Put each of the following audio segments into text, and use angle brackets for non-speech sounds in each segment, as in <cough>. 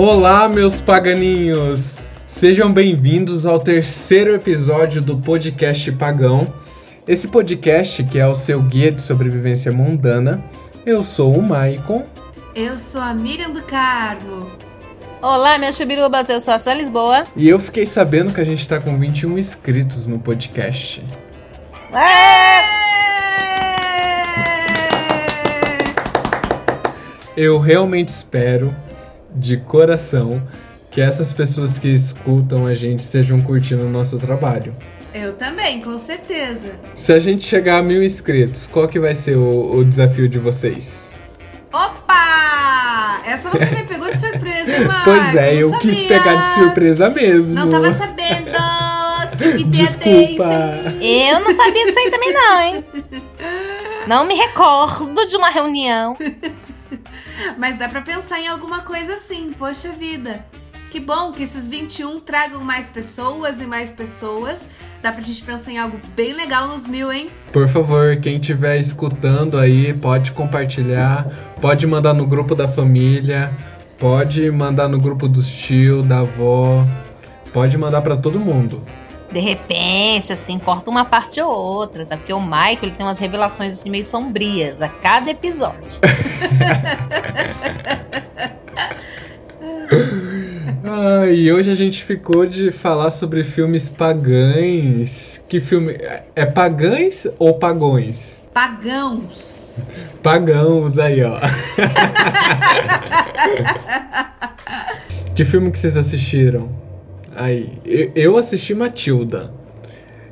Olá, meus paganinhos! Sejam bem-vindos ao terceiro episódio do podcast Pagão. Esse podcast que é o seu guia de sobrevivência mundana. Eu sou o Maicon. Eu sou a Miriam do Carmo. Olá, minhas chubirubas, eu sou a Sua Lisboa. E eu fiquei sabendo que a gente tá com 21 inscritos no podcast. É! Eu realmente espero, de coração, que essas pessoas que escutam a gente estejam curtindo o nosso trabalho. Eu também, com certeza. Se a gente chegar a mil inscritos, qual que vai ser o, o desafio de vocês? Opa! Essa você me pegou de surpresa, hein? Pois é, eu sabia. quis pegar de surpresa mesmo. Não tava sabendo. Que Desculpa. Eu não sabia disso aí também não, hein? Não me recordo de uma reunião. Mas dá pra pensar em alguma coisa assim, poxa vida. Que bom que esses 21 tragam mais pessoas e mais pessoas. Dá pra gente pensar em algo bem legal nos mil, hein? Por favor, quem estiver escutando aí, pode compartilhar, pode mandar no grupo da família, pode mandar no grupo dos tio, da avó, pode mandar pra todo mundo. De repente, assim, corta uma parte ou outra, tá? Porque o Michael ele tem umas revelações assim meio sombrias a cada episódio. <laughs> Ah, e hoje a gente ficou de falar sobre filmes pagães. Que filme? É pagães ou pagões? Pagãos. Pagãos aí, ó. <laughs> que filme que vocês assistiram? Aí, eu- assisti Matilda.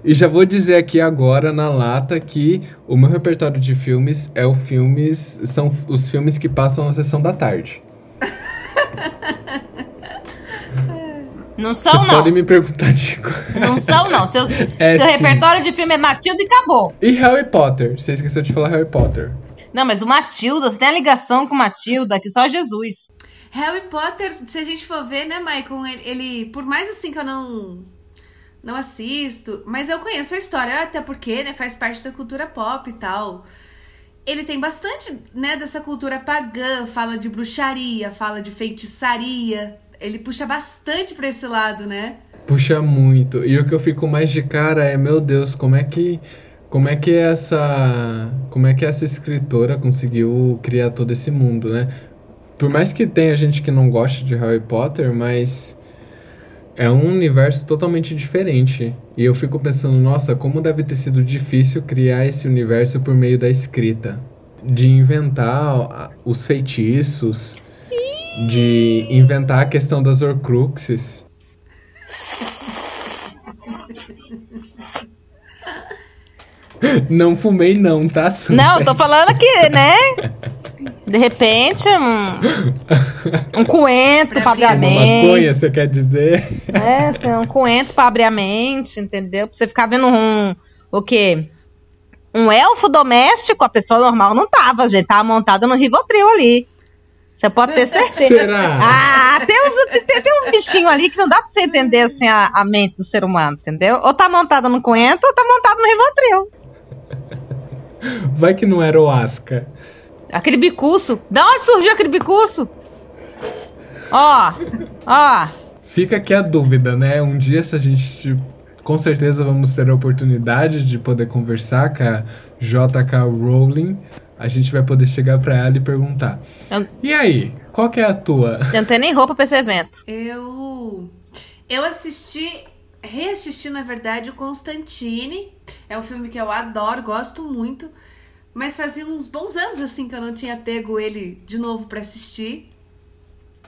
E já vou dizer aqui agora na lata que o meu repertório de filmes é o filmes são os filmes que passam na sessão da tarde. <laughs> Não são, Vocês não. podem me perguntar de Não são, não. <laughs> Seus, É, seu sim. repertório de filme é Matilda e acabou. E Harry Potter? Você esqueceu de falar Harry Potter. Não, mas o Matilda, você tem a ligação com Matilda que só Jesus. Harry Potter, se a gente for ver, né, Michael, ele, ele- por mais assim que eu não não assisto, mas eu conheço a história, até porque, né, faz parte da cultura pop e tal. Ele tem bastante, né, dessa cultura pagã, fala de bruxaria, fala de feitiçaria. Ele puxa bastante pra esse lado, né? Puxa muito. E o que eu fico mais de cara é, meu Deus, como é que como é que essa como é que essa escritora conseguiu criar todo esse mundo, né? Por mais que tenha gente que não goste de Harry Potter, mas é um universo totalmente diferente. E eu fico pensando, nossa, como deve ter sido difícil criar esse universo por meio da escrita, de inventar os feitiços, de inventar a questão das Horcruxes. <laughs> Não fumei não, tá? Sunset? Não, tô falando aqui, né? <laughs> De repente, um, um coentro pra abrir a Uma maconha, mente. você quer dizer? É, assim, um coentro pra abrir a mente, entendeu? Pra você ficar vendo um. O quê? Um elfo doméstico, a pessoa normal não tava, gente. Tava montada no Rivotril ali. Você pode ter certeza. Será? Ah, tem uns, tem, tem uns bichinhos ali que não dá pra você entender assim, a, a mente do ser humano, entendeu? Ou tá montada no coentro ou tá montada no Rivotril. Vai que não era o Asca. Aquele bicuço. Da onde surgiu aquele bicuço? Ó, ó. Fica aqui a dúvida, né? Um dia se a gente com certeza vamos ter a oportunidade de poder conversar com a JK Rowling. A gente vai poder chegar pra ela e perguntar. Eu, E aí, qual que é a tua? eu não tenho nem roupa pra esse evento. Eu eu assisti, reassisti na verdade o Constantine. É um filme que eu adoro, gosto muito, mas fazia uns bons anos assim que eu não tinha pego ele de novo pra assistir.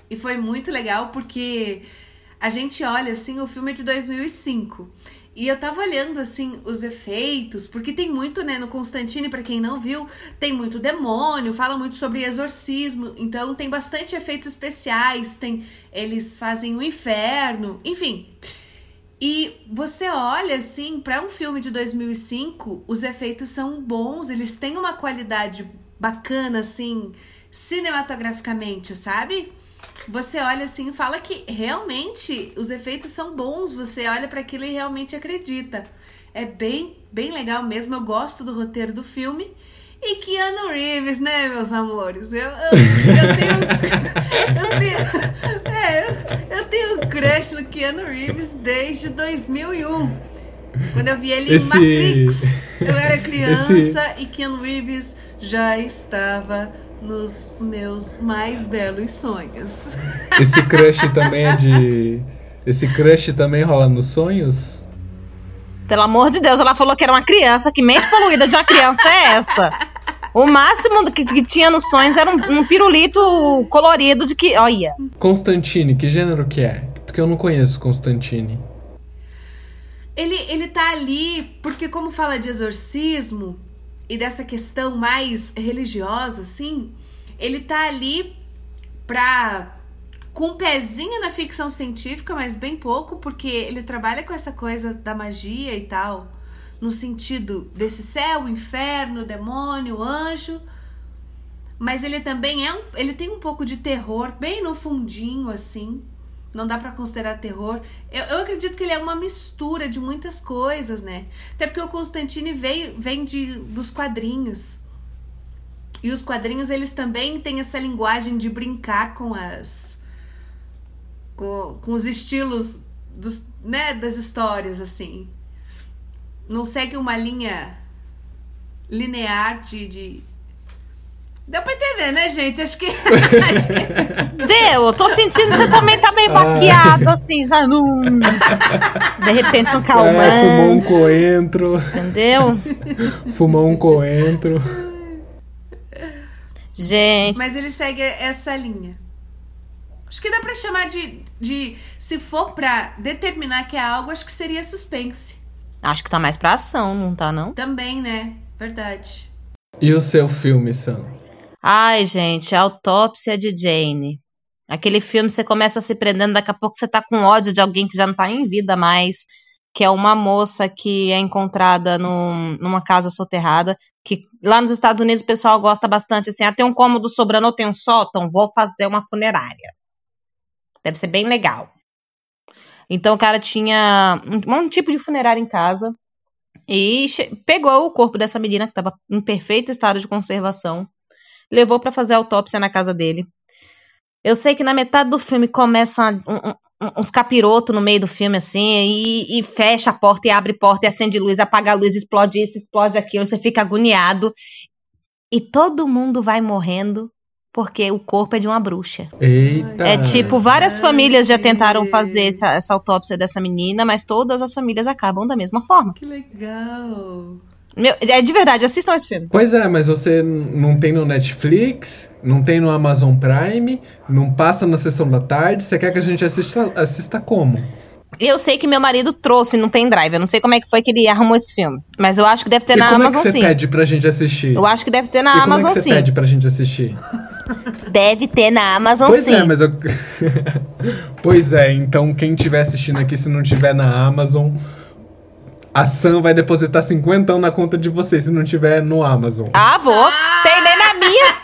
E foi muito legal porque a gente olha assim, o filme é de 2005. E eu tava olhando assim os efeitos, porque tem muito, né, no Constantine, pra quem não viu, tem muito demônio, fala muito sobre exorcismo, então tem bastante efeitos especiais, tem eles fazem o inferno, enfim. E você olha assim, pra um filme de 2005, os efeitos são bons, eles têm uma qualidade bacana assim, cinematograficamente, sabe? Você olha assim e fala que realmente os efeitos são bons, você olha para aquilo e realmente acredita. É bem, bem legal mesmo, eu gosto do roteiro do filme. E Keanu Reeves, né, meus amores? Eu, eu, eu tenho. <laughs> Eu tenho. É, eu tenho um crush no Keanu Reeves desde 2001. Quando eu vi ele Esse- em Matrix. Eu era <laughs> criança Esse- e Keanu Reeves já estava nos meus mais belos sonhos. Esse crush também é de. Esse crush também rola nos sonhos? Pelo amor de Deus, ela falou que era uma criança. Que mente poluída de uma criança é essa? O máximo do que, que tinha nos sonhos era um, um pirulito colorido de que. Olha. Constantine, que gênero que é? Porque eu não conheço Constantine. Ele, ele tá ali porque, como fala de exorcismo e dessa questão mais religiosa, assim, ele tá ali pra. com um pezinho na ficção científica, mas bem pouco, porque ele trabalha com essa coisa da magia e tal, no sentido desse céu, inferno, demônio, anjo. Mas ele também é um. Ele tem um pouco de terror, bem no fundinho, assim. Não dá pra considerar terror. Eu, eu acredito que ele é uma mistura de muitas coisas, né? Até porque o Constantine veio, vem de, dos quadrinhos. E os quadrinhos, eles também têm essa linguagem de brincar com as. com, com os estilos dos, né, das histórias, assim. Não segue uma linha linear de. de... Deu pra entender, né, gente? Acho que. <laughs> acho que... Deu, eu tô sentindo que você também tá meio baqueado, assim, sabe? De repente um É, fumou um coentro. Entendeu? Fumou um coentro. Gente, Mas ele segue essa linha. Acho que dá pra chamar de, de. Se for pra determinar que é algo, acho que seria suspense. Acho que tá mais pra ação, não tá, não? Também, né? Verdade. E o seu filme, Sam? Ai, gente, a autópsia de Jane. Aquele filme você começa se prendendo, daqui a pouco você tá com ódio de alguém que já não tá em vida mais. Que é uma moça que é encontrada num- numa casa soterrada. Que lá nos Estados Unidos o pessoal gosta bastante assim: ah, tem um cômodo sobrando ou tem um sótão, vou fazer uma funerária. Deve ser bem legal. Então o cara tinha um, um tipo de funerária em casa. E pegou o corpo dessa menina que estava em perfeito estado de conservação levou pra fazer autópsia na casa dele. Eu sei que na metade do filme começa um- um- uns capirotos no meio do filme, assim, e, e fecha a porta e abre porta e acende luz, apaga a luz, explode isso, explode aquilo, você fica agoniado. E todo mundo vai morrendo porque o corpo é de uma bruxa. Eita. É tipo, várias Interessante. famílias já tentaram fazer essa, essa autópsia dessa menina, mas todas as famílias acabam da mesma forma. Que legal. Meu, é de verdade, assistam esse filme. Pois é, mas você não tem no Netflix, não tem no Amazon Prime, não passa na sessão da tarde, você quer que a gente assista, assista como? Eu sei que meu marido trouxe no pendrive. Eu não sei como é que foi que ele arrumou esse filme. Mas eu acho que deve ter e na como Amazon é que você sim. pede pra gente assistir? Eu acho que deve ter e na como Amazon é que você sim. pede pra gente assistir? <laughs> Deve ter na Amazon Pois sim. é, mas eu. <laughs> pois é, então quem estiver assistindo aqui, se não tiver na Amazon, a Sam vai depositar 50 na conta de vocês se não tiver no Amazon. Ah, vou. Tem nem na minha.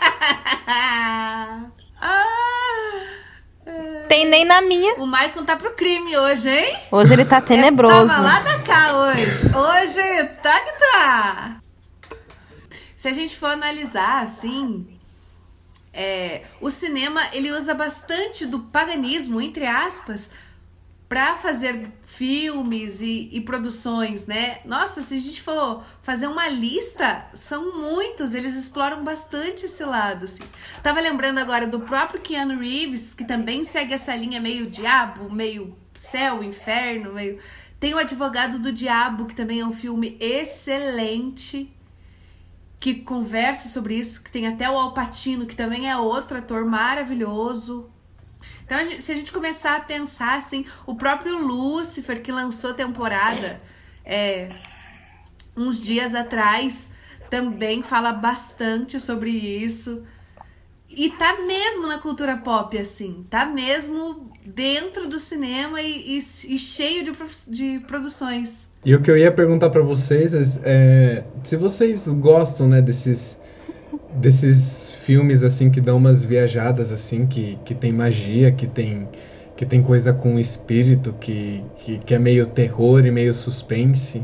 Ah, <laughs> ah, Tem nem na minha. o Maicon tá pro crime hoje, hein? Hoje ele tá tenebroso. Tava lá da cá hoje. Hoje tá que tá. Se a gente for analisar assim, é, o cinema ele usa bastante do paganismo, entre aspas, para fazer filmes e, e produções, né? Nossa, se a gente for fazer uma lista, são muitos, eles exploram bastante esse lado, assim. Tava lembrando agora do próprio Keanu Reeves, que também segue essa linha meio diabo, meio céu, inferno, meio... Tem o Advogado do Diabo, que também é um filme excelente, que conversa sobre isso, que tem até o Al Pacino, que também é outro ator maravilhoso. Então, a gente- se a gente começar a pensar assim, o próprio Lucifer, que lançou temporada é, uns dias atrás, também fala bastante sobre isso. E tá mesmo na cultura pop, assim. Tá mesmo dentro do cinema e, e- e cheio de, de produções. E o que eu ia perguntar pra vocês é, é, se vocês gostam, né, desses desses filmes assim que dão umas viajadas assim, que, que tem magia, que tem que tem coisa com espírito, que, que, que é meio terror e meio suspense.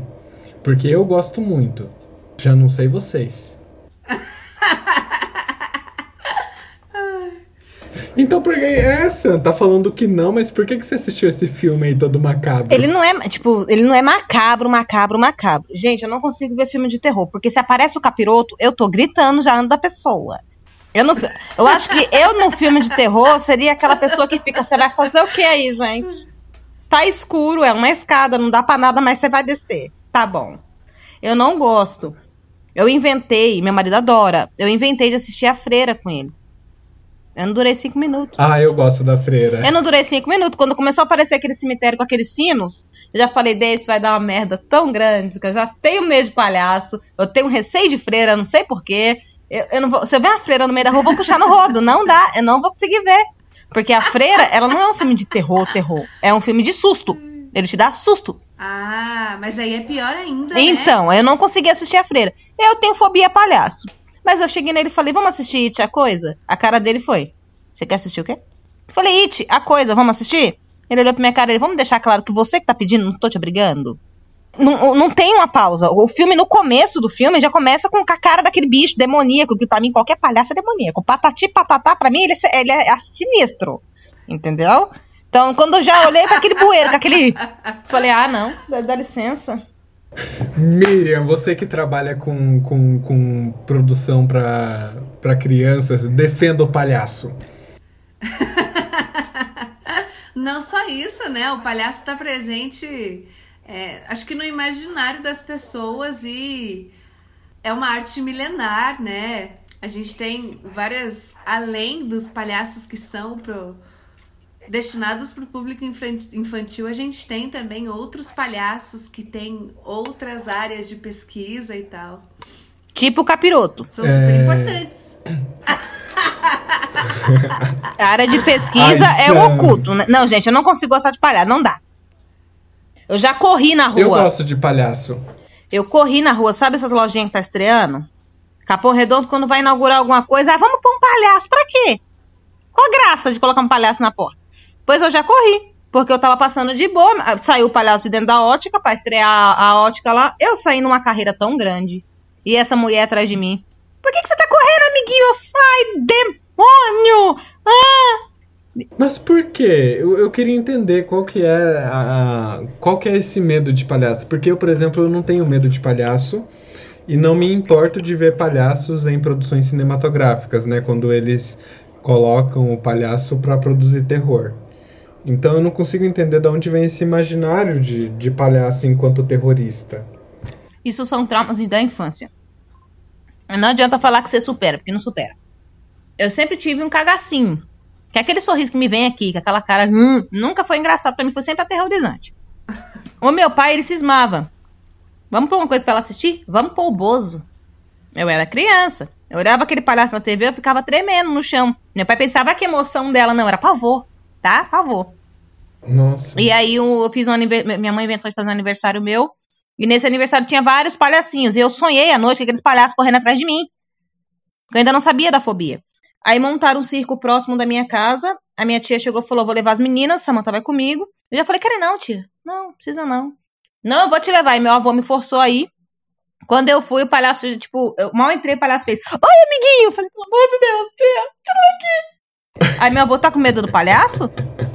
Porque eu gosto muito. Já não sei vocês. Então por que essa? Tá falando que não, mas por que, que você assistiu esse filme aí todo macabro? Ele não é, tipo, ele não é macabro, macabro, macabro. Gente, eu não consigo ver filme de terror, porque se aparece o capiroto, eu tô gritando já da pessoa. Eu, não, eu acho que eu no filme de terror seria aquela pessoa que fica, você vai fazer o que aí, gente? Tá escuro, é uma escada, não dá pra nada, mas você vai descer. Tá bom. Eu não gosto. Eu inventei, meu marido adora, eu inventei de assistir a freira com ele. Eu não durei cinco minutos. Ah, eu gosto da freira. Eu não durei cinco minutos. Quando começou a aparecer aquele cemitério com aqueles sinos, eu já falei, Davis, vai dar uma merda tão grande que eu já tenho medo de palhaço, eu tenho receio de freira, não sei porquê. Eu, eu não vou, se eu ver uma freira no meio da rua, eu vou puxar no rodo. Não dá, eu não vou conseguir ver. Porque a freira, ela não é um filme de terror, terror. É um filme de susto. Ele te dá susto. Ah, mas aí é pior ainda. Então, né? eu não consegui assistir a freira. Eu tenho fobia palhaço. Mas eu cheguei nele e falei, vamos assistir It, a coisa? A cara dele foi, você quer assistir o quê? Eu falei, It, a coisa, vamos assistir? Ele olhou pra minha cara e vamos deixar claro que você que tá pedindo, não tô te obrigando. Não, não tem uma pausa. O filme, no começo do filme, já começa com a cara daquele bicho demoníaco, que pra mim qualquer palhaço é demoníaco. Patati patatá, pra mim, ele é, ele é sinistro. Entendeu? Então, quando eu já olhei pra aquele bueiro, com aquele. <laughs> Falei, ah, não, dá, dá licença. Miriam, você que trabalha com, com, com produção para crianças, defenda o palhaço. <laughs> Não só isso, né? O palhaço está presente, é, acho que no imaginário das pessoas e é uma arte milenar, né? A gente tem várias, além dos palhaços que são pro, destinados para o público infantil, a gente tem também outros palhaços que têm outras áreas de pesquisa e tal. Tipo o capiroto. São super é... importantes. <laughs> A área de pesquisa Ai, é o oculto. Né? Não, gente, eu não consigo gostar de palhaço, não dá. Eu já corri na rua. Eu gosto de palhaço. Eu corri na rua, sabe essas lojinhas que tá estreando? Capão Redondo, quando vai inaugurar alguma coisa, ah, vamos pôr um palhaço, pra quê? Qual a graça de colocar um palhaço na porta? Pois eu já corri. Porque eu tava passando de boa, saiu o palhaço de dentro da ótica pra estrear a, a ótica lá. Eu saí numa carreira tão grande. E essa mulher atrás de mim. Por que, que você tá correndo, amiguinho? Sai, demônio! Ah! Mas por quê? Eu, eu queria entender qual que é a, a, qual que é esse medo de palhaço. Porque eu, por exemplo, eu não tenho medo de palhaço e não me importo de ver palhaços em produções cinematográficas, né? Quando eles colocam o palhaço para produzir terror. Então eu não consigo entender de onde vem esse imaginário de, de palhaço enquanto terrorista. Isso são traumas da infância. Não adianta falar que você supera, porque não supera. Eu sempre tive um cagacinho. Que é aquele sorriso que me vem aqui, com aquela cara, hum, nunca foi engraçado para mim, foi sempre aterrorizante. o meu pai, ele cismava. Vamos pôr uma coisa para ela assistir? Vamos pôr o Bozo. Eu era criança. Eu olhava aquele palhaço na TV, eu ficava tremendo no chão. Meu pai pensava que a emoção dela não era pavor tá? Por favor. Nossa. E aí eu fiz um aniversário. Minha mãe inventou de fazer um aniversário meu. E nesse aniversário tinha vários palhacinhos. E eu sonhei à noite com aqueles palhaços correndo atrás de mim. Eu ainda não sabia da fobia. Aí montaram um circo próximo da minha casa. A minha tia chegou e falou: vou levar as meninas, Samanta vai comigo. Eu já falei, quero não, tia. Não, precisa não. Não, eu vou te levar. E meu avô me forçou aí. Quando eu fui, o palhaço, tipo, eu mal entrei, o palhaço fez: Oi, amiguinho! Eu falei, pelo amor de Deus, tia, tira daqui. Aí meu avô tá com medo do palhaço?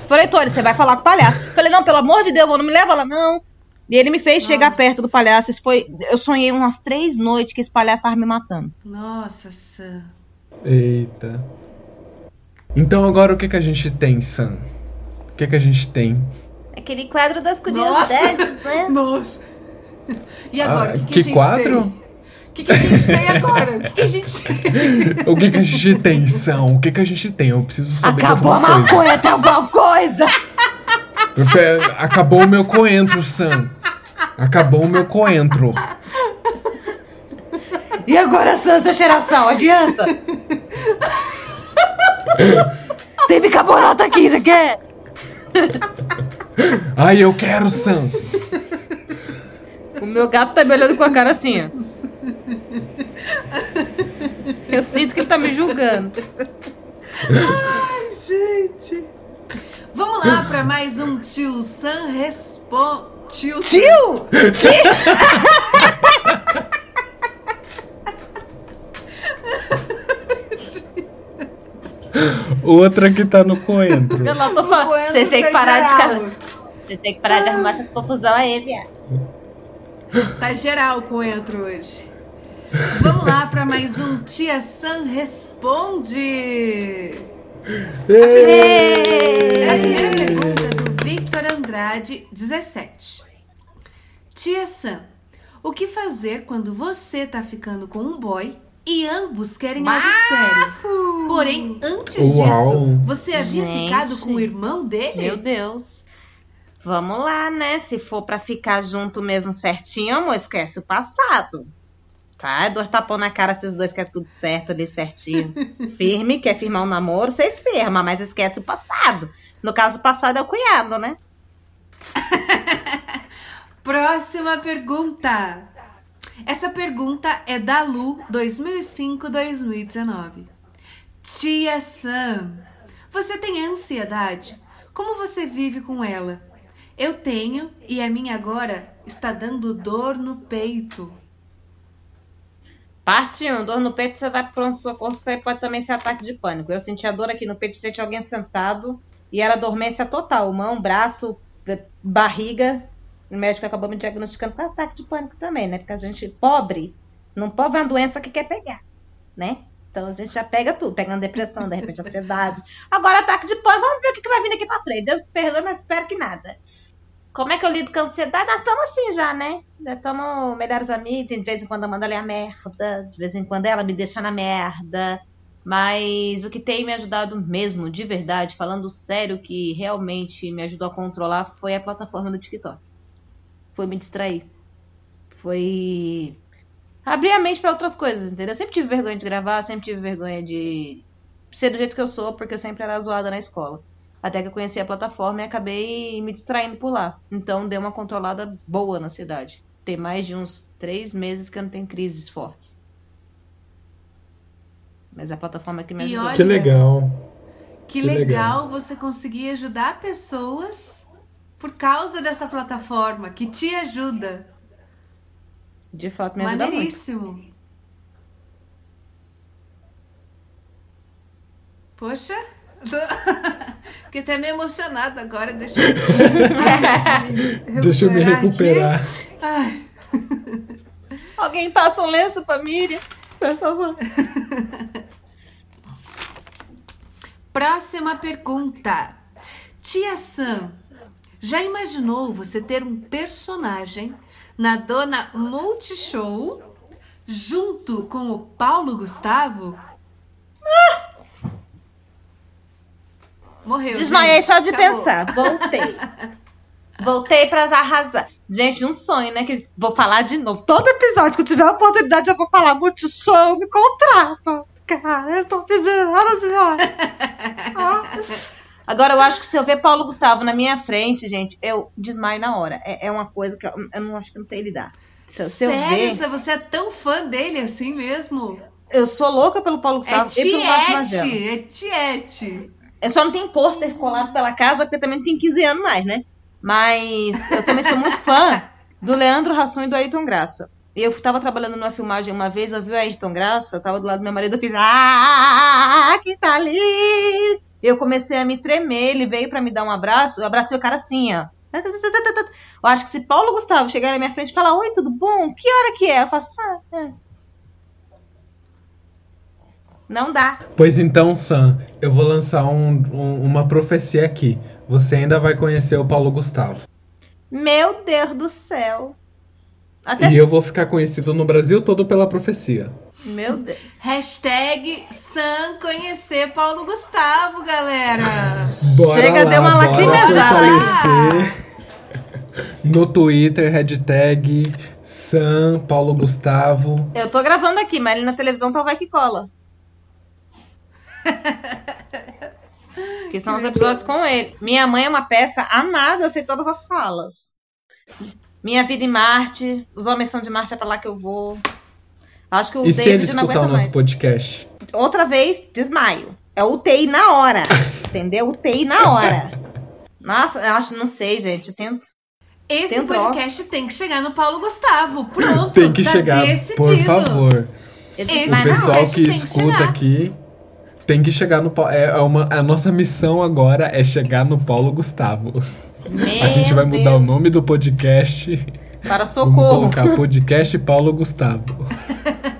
Falei, Tony, você vai falar com o palhaço. Falei, não, pelo amor de Deus, não me leva lá, não. E ele me fez Nossa. chegar perto do palhaço. Isso foi. Eu sonhei umas três noites que esse palhaço tava me matando. Nossa, Sam. Eita. Então agora o que, que a gente tem, Sam? O que, que a gente tem? Aquele quadro das curiosidades, Nossa. né? <laughs> Nossa. E agora? Ah, que, que, que quadro? Tem? Que, que a gente tem agora? O que, que a gente tem? <laughs> o que, que a gente tem, São? O que, que a gente tem? Eu preciso saber Acabou a maconha, tem alguma coisa? Acabou o meu coentro, Sam. Acabou o meu coentro. E agora, Sam, essa cheiração? Adianta? tem bicarbonato aqui, você quer? Ai, eu quero, Sam. O meu gato tá me olhando com a cara assim, ó. Eu sinto que ele tá me julgando. Ai, gente. Vamos lá para mais um Tio Sam responde. Tio? Tio? Tio? Outra que tá no coentro. Eu não tô falando. Vocês têm que parar de geral. Vocês têm que parar de arrumar essa confusão aí, viado. Tá geral o coentro hoje. Vamos lá para mais um Tia Sam Responde. A primeira pergunta é do Victor Andrade, 17. Tia Sam, o que fazer quando você tá ficando com um boy e ambos querem algo sério? Porém, antes Uau. disso, você havia Gente. ficado com o irmão dele? Meu Deus. Vamos lá, né? Se for pra ficar junto mesmo certinho, amor, esquece o passado. Tá? Dois tapão na cara, esses dois que é tudo certo ali, certinho. Firme, quer firmar um namoro, vocês firmam, mas esquece o passado. No caso, o passado é o cunhado, né? <laughs> Próxima pergunta. Essa pergunta é da Lu, 2005-2019. Tia Sam, você tem ansiedade? Como você vive com ela? Eu tenho e a minha agora está dando dor no peito. Parte 1, dor no peito, você vai pro pronto-socorro, isso aí pode também ser ataque de pânico. Eu senti a dor aqui no peito, senti alguém sentado e era dormência total. Mão, braço, barriga. O médico acabou me diagnosticando com ataque de pânico também, né? Porque a gente, pobre, não pode ver uma doença que quer pegar, né? Então a gente já pega tudo, pegando depressão, de repente ansiedade. Agora ataque de pânico, vamos ver o que vai vir daqui pra frente. Deus perdoe, mas espero que nada. Como é que eu lido com a ansiedade? Nós estamos assim já, né? Já estamos melhores amigos. De vez em quando eu mando ela a merda. De vez em quando ela me deixa na merda. Mas o que tem me ajudado mesmo, de verdade, falando sério, que realmente me ajudou a controlar, foi a plataforma do TikTok. Foi me distrair. Foi abrir a mente para outras coisas, entendeu? Eu sempre tive vergonha de gravar, sempre tive vergonha de ser do jeito que eu sou, porque eu sempre era zoada na escola. Até que eu conheci a plataforma e acabei me distraindo por lá. Então deu uma controlada boa na cidade. Tem mais de uns três meses que eu não tenho crises fortes. Mas a plataforma que me ajudou. olha- Que legal. Que, Que legal, legal. você conseguir ajudar pessoas por causa dessa plataforma que te ajuda. De fato, me ajuda muito. Maneiríssimo. Poxa, tô... <laughs> <laughs> fiquei até meio emocionada agora. Deixa eu, <laughs> Deixa eu me recuperar. Ai, <laughs> Alguém passa um lenço pra Miriam, por favor. Próxima pergunta. Tia Sam, já imaginou você ter um personagem na Dona Multishow junto com o Paulo Gustavo? Morreu. Desmaiei gente. só de Acabou. pensar. Voltei. Voltei pra arrasar. Gente, um sonho, né? Que vou falar de novo. Todo episódio que eu tiver a oportunidade, eu vou falar Multishow, me contrata. Cara, eu tô pedindo demais. <laughs> Ah. Agora, eu acho que se eu ver Paulo Gustavo na minha frente, gente, eu desmaio na hora. É, é uma coisa que eu, eu não acho que eu não sei lidar. Se, se eu Sério? ver, Se Você é tão fã dele assim mesmo? eu sou louca pelo Paulo É Gustavo e pelo Márcio tiete, é tiete. Eu só não tenho pôster colado pela casa, porque também não tem 15 anos mais, né? Mas eu também sou muito fã do Leandro Hassum e do Ayrton Graça. Eu tava trabalhando numa filmagem uma vez, eu vi o Ayrton Graça, tava do lado do meu marido, eu fiz Ah, que tá ali! Eu comecei a me tremer, ele veio pra me dar um abraço, eu abracei o cara assim, ó. Eu acho que se Paulo Gustavo chegar na minha frente e falar, oi, tudo bom? Que hora que é? Eu faço, ah, é. Não dá. Pois então, Sam, eu vou lançar um- um- uma profecia aqui. Você ainda vai conhecer o Paulo Gustavo. Meu Deus do céu. Até E eu vou ficar conhecido no Brasil todo pela profecia. Meu Deus. Hashtag Sam conhecer Paulo Gustavo, galera. Bora Chega, lá, deu uma lacrimejada. No Twitter, hashtag Sam Paulo Gustavo. Eu tô gravando aqui, mas ele na televisão tá o vai que cola. Que são os episódios com ele. Minha mãe é uma peça amada, eu sei todas as falas. Minha vida em Marte, os homens são de Marte, é pra lá que eu vou. Acho que o E se ele David não escutar o nosso mais. podcast? Outra vez, desmaio. É UTI na hora. <laughs> entendeu? UTI na hora. Nossa, eu acho, não sei, gente. Eu tento. Esse troço. podcast tem que chegar no Paulo Gustavo. Pronto, Tem que tá chegar, decidido. por favor. Esse O pessoal que que escuta chegar. aqui Tem que chegar no Paulo. É uma, a nossa missão agora é chegar no Paulo Gustavo. Meu a gente vai mudar Deus. o nome do podcast. Para Vamos socorro. colocar podcast Paulo Gustavo. <laughs>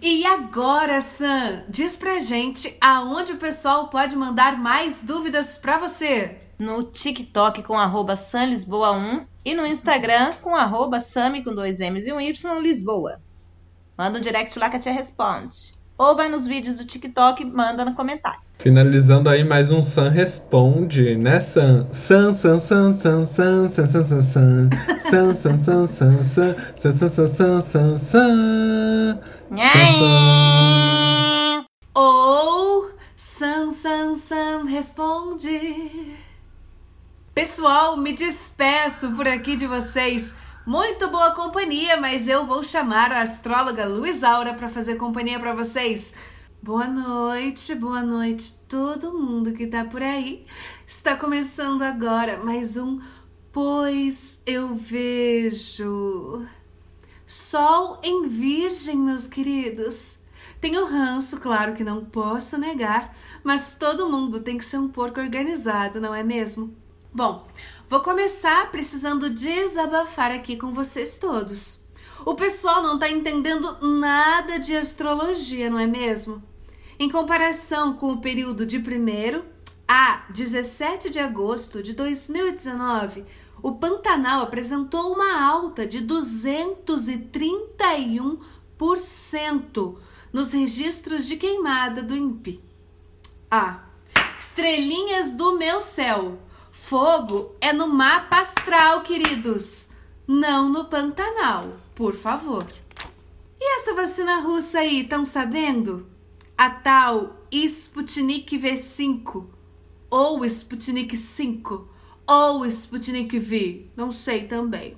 E agora, Sam, diz pra gente aonde o pessoal pode mandar mais dúvidas pra você. No TikTok com arroba samlisboa1 e no Instagram com arroba sami com dois M's e um Y Lisboa. Manda um direct lá que a tia responde. Ou vai nos vídeos do TikTok e manda no comentário. Finalizando aí mais um Sam Responde, né, Sam? Sam, Sam, Sam, Sam, Sam, Sam, Sam, Sam, Sam, Sam, Sam, Sam, Sam, Sam, Sam, Sam, Sam, Sam, Sam, Sam. Sam. Ou Sam, Sam, Sam responde. Pessoal, me despeço por aqui de vocês. Muito boa companhia, mas eu vou chamar a astróloga Luiz Aura para fazer companhia para vocês. Boa noite, boa noite todo mundo que tá por aí. Está começando agora mais um Pois eu vejo. Sol em Virgem, meus queridos. Tenho ranço, claro que não posso negar, mas todo mundo tem que ser um porco organizado, não é mesmo? Bom, vou começar precisando desabafar aqui com vocês todos. O pessoal não tá entendendo nada de astrologia, não é mesmo? Em comparação com o período de 1 a 17 de agosto de 2019, o Pantanal apresentou uma alta de 231% nos registros de queimada do INPE. Ah, estrelinhas do meu céu. Fogo é no mapa astral, queridos, não no Pantanal, por favor. E essa vacina russa aí, estão sabendo? A tal Sputnik V5 ou Sputnik 5 ou Sputnik V, não sei também.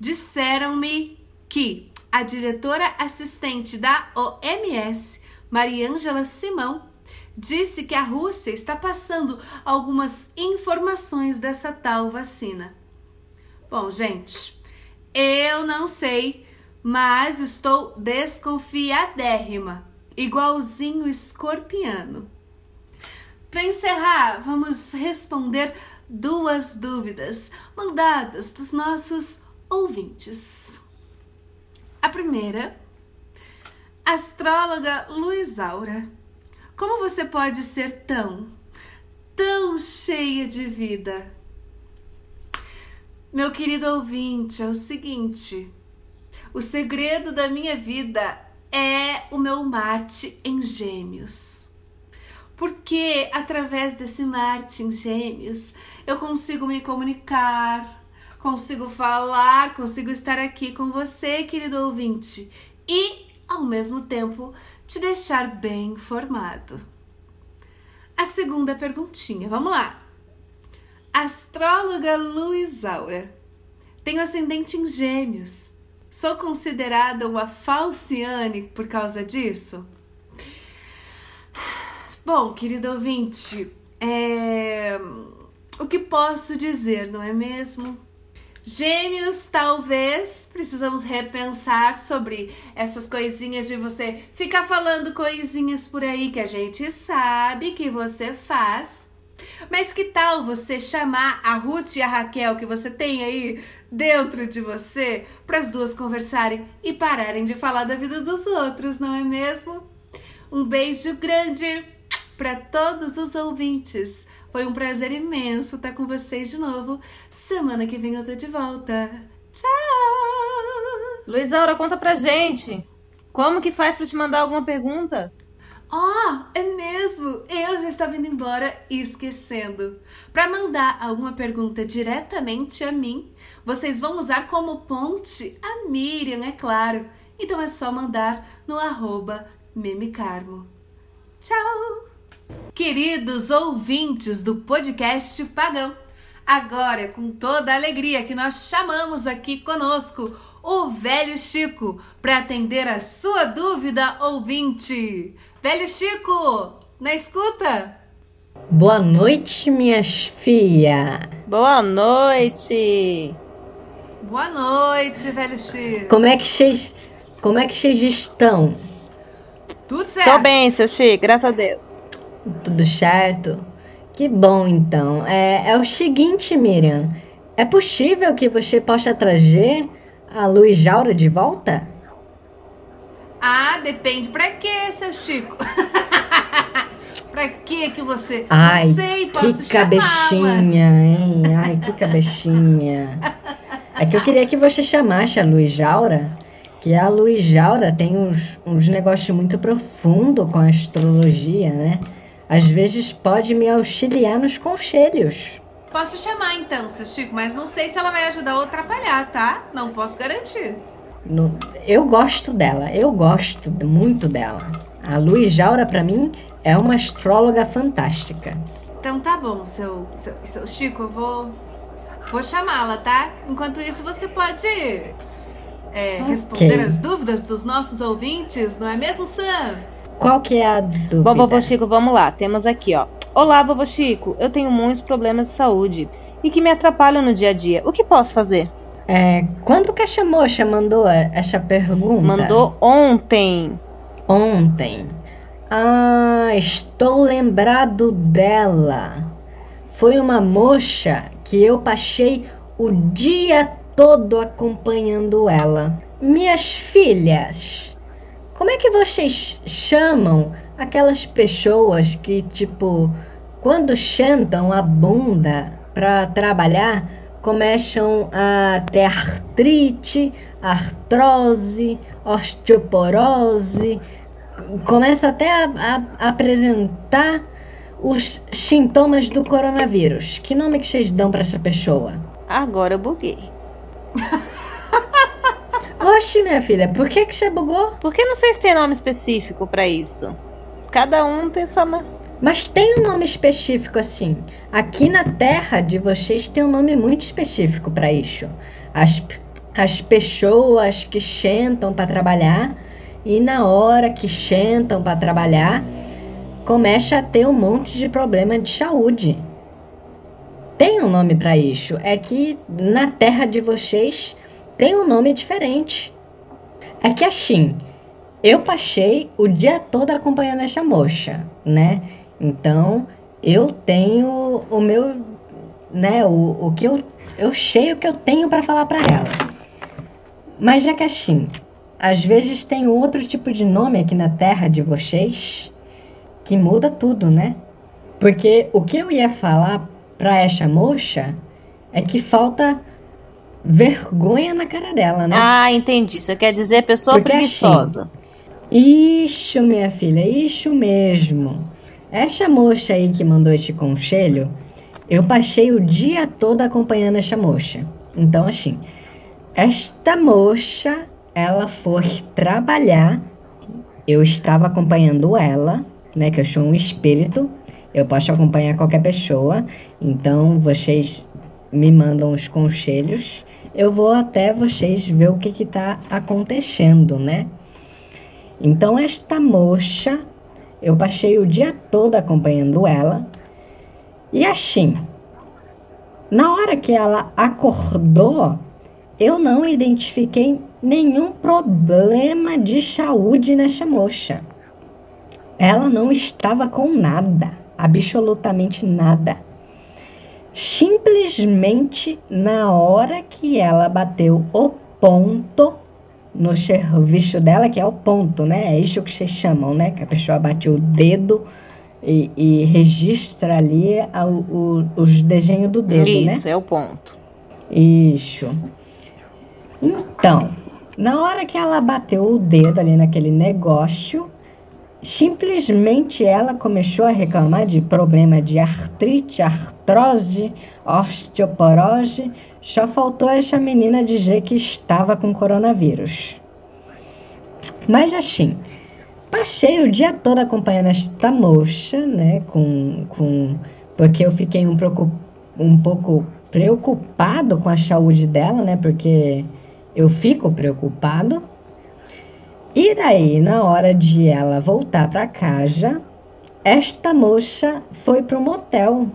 Disseram-me que a diretora assistente da OMS, Mariângela Simão, disse que a Rússia está passando algumas informações dessa tal vacina. Bom, gente, eu não sei, mas estou desconfiadérrima, igualzinho escorpiano. Para encerrar, vamos responder duas dúvidas mandadas dos nossos ouvintes. A primeira, astróloga Luiz Aura, como você pode ser tão, tão cheia de vida? Meu querido ouvinte, é o seguinte: o segredo da minha vida é o meu Marte em Gêmeos. Porque através desse Marte em Gêmeos eu consigo me comunicar, consigo falar, consigo estar aqui com você, querido ouvinte, e ao mesmo tempo te deixar bem informado. A segunda perguntinha, vamos lá. Astróloga Luiz Aura. Tenho ascendente em Gêmeos. Sou considerada uma falciane por causa disso? Bom, querido ouvinte, é... o que posso dizer, não é mesmo? Gêmeos, talvez precisamos repensar sobre essas coisinhas de você ficar falando coisinhas por aí que a gente sabe que você faz. Mas que tal você chamar a Ruth e a Raquel que você tem aí dentro de você para as duas conversarem e pararem de falar da vida dos outros, não é mesmo? Um beijo grande para todos os ouvintes. Foi um prazer imenso estar com vocês de novo. Semana que vem eu tô de volta. Tchau! Luiz Aura, conta pra gente. Como que faz pra te mandar alguma pergunta? Oh, é mesmo? Eu já estava indo embora esquecendo. Para mandar alguma pergunta diretamente a mim, vocês vão usar como ponte a Miriam, é claro. Então é só mandar no arroba memecarmo. Tchau! Queridos ouvintes do podcast Pagão, agora é com toda a alegria que nós chamamos aqui conosco o velho Chico para atender a sua dúvida ouvinte. Velho Chico, na escuta? Boa noite, minhas filhas. Boa noite. Boa noite, velho Chico. Como é que vocês, como é que vocês estão? Tudo certo. Tô bem, seu Chico, graças a Deus. Tudo certo? Que bom, então. É, é o seguinte, Miriam. É possível que você possa trazer a Luiz Jaura de volta? Ah, depende pra quê, seu Chico? <laughs> pra quê que você... Ai, não sei, posso que chamar, cabecinha, hein? Ai, que cabecinha. É que eu queria que você chamasse a Luiz Jaura, que a Luiz Jaura tem uns, uns negócios muito profundos com a astrologia, né? Às vezes pode me auxiliar nos conselhos. Posso chamar então, seu Chico, mas não sei se ela vai ajudar ou atrapalhar, tá? Não posso garantir. No- eu gosto dela, eu gosto muito dela. A Luiz Jaura, pra mim, é uma astróloga fantástica. Então tá bom, seu, seu, seu Chico, eu vou, vou chamá-la, tá? Enquanto isso, você pode é, Ok. responder as dúvidas dos nossos ouvintes, não é mesmo, Sam? Qual que é a dúvida? Bom, vovô Chico, vamos lá. Temos aqui, ó. Olá, vovô Chico. Eu tenho muitos problemas de saúde e que me atrapalham no dia a dia. O que posso fazer? É, quando que a Chamocha mandou essa pergunta? Mandou ontem. Ontem. Ah, estou lembrado dela. Foi uma moça que eu passei o dia todo acompanhando ela. Minhas filhas, como é que vocês chamam aquelas pessoas que, tipo, quando sentam a bunda pra trabalhar, começam a ter artrite, artrose, osteoporose, começa até a, a- a apresentar os sintomas do coronavírus. Que nome que vocês dão pra essa pessoa? Agora eu buguei. <laughs> Oxe, minha filha, por que que você bugou? Porque não sei se tem nome específico pra isso. Cada um tem sua. ma- Mas tem um nome específico assim. Aqui na terra de vocês tem um nome muito específico para isso. As, as pessoas que sentam para trabalhar e na hora que sentam para trabalhar começa a ter um monte de problema de saúde. Tem um nome para isso. É que na terra de vocês tem um nome diferente. É que assim, eu passei o dia todo acompanhando essa moça, né? Então, eu tenho o meu, né, o, o que eu eu sei o que eu tenho para falar para ela. Mas já que assim, às vezes tem outro tipo de nome aqui na terra de vocês que muda tudo, né? Porque o que eu ia falar para essa moça é que falta vergonha na cara dela, né? Ah, entendi. Isso quer dizer pessoa Porque preguiçosa. Isso, minha filha, isso mesmo. Essa moça aí que mandou este conselho, eu passei o dia todo acompanhando essa moça. Então, assim, esta moça, ela foi trabalhar, eu estava acompanhando ela, né, que eu sou um espírito, eu posso acompanhar qualquer pessoa, então vocês me mandam os conselhos, eu vou até vocês ver o que que tá acontecendo, né? Então, esta moça, eu passei o dia todo acompanhando ela. E assim, na hora que ela acordou, eu não identifiquei nenhum problema de saúde nessa moça. Ela não estava com nada, absolutamente nada. Simplesmente na hora que ela bateu o ponto no serviço dela, que é o ponto, né? É isso que vocês chamam, né? Que a pessoa bate o dedo e, e registra ali a- o- os desenhos do dedo, né? Isso, é o ponto. Isso. Então, na hora que ela bateu o dedo ali naquele negócio, simplesmente ela começou a reclamar de problema de artrite, artrose, osteoporose. Só faltou essa menina dizer que estava com coronavírus. Mas assim, passei o dia todo acompanhando esta moça, né? Com, com, porque eu fiquei um, um pouco preocupado com a saúde dela, né? Porque eu fico preocupado. E daí, na hora de ela voltar para casa, esta moça foi pro motel.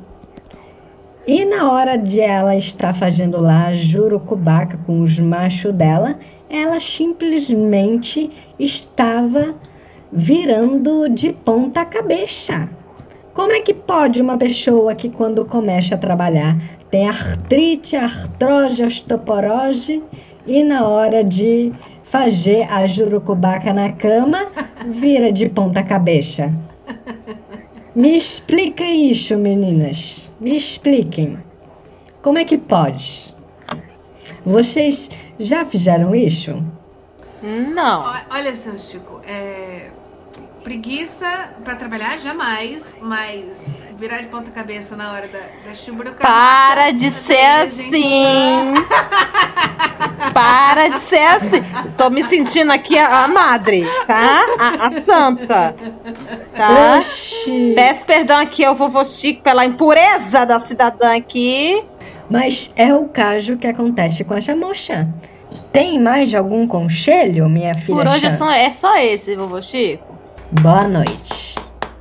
E na hora de ela estar fazendo lá jurucubaca com os machos dela, ela simplesmente estava virando de ponta cabeça. Como é que pode uma pessoa que quando começa a trabalhar tem artrite, artrose, osteoporose e na hora de fazer a jurucubaca na cama vira de ponta cabeça? Me expliquem isso, meninas. Me expliquem. Como é que pode? Vocês já fizeram isso? Não. Olha, seu Chico, é... preguiça pra trabalhar jamais, mas virar de ponta cabeça na hora da, da chuburuca. Para de ser assim. <laughs> Para de ser assim. Tô me sentindo aqui a, a madre, tá? A, a santa. Tá? Oxi! Peço perdão aqui ao vovô Chico pela impureza da cidadã aqui. Mas é o caso que acontece com essa moça. Tem mais algum conselho, minha filha? Por hoje é só, é só esse, vovô Chico. Boa noite.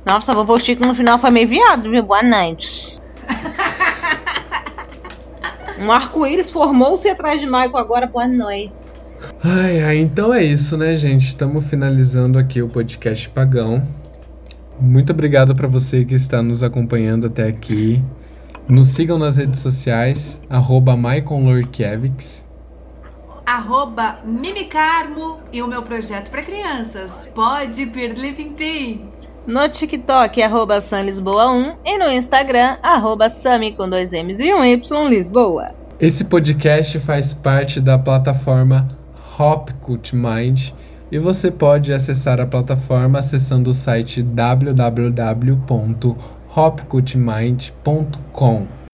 Nossa, vovô Chico no final foi meio viado, viu? Boa noite. <laughs> Um arco-íris formou-se atrás de Michael agora. Boa noite. Ai, ai, então é isso, né, gente? Estamos finalizando aqui o podcast Pagão. Muito obrigado para você que está nos acompanhando até aqui. Nos sigam nas redes sociais, arroba MaiconLorkiewicz. Arroba Mimicarmo e o meu projeto pra crianças. Pode per Living Pin. No TikTok, arroba SamLisboa1 e no Instagram, arroba Sami com dois M's e um Y Lisboa. Esse podcast faz parte da plataforma Hopcult Mind e você pode acessar a plataforma acessando o site www.hopcultmind.com.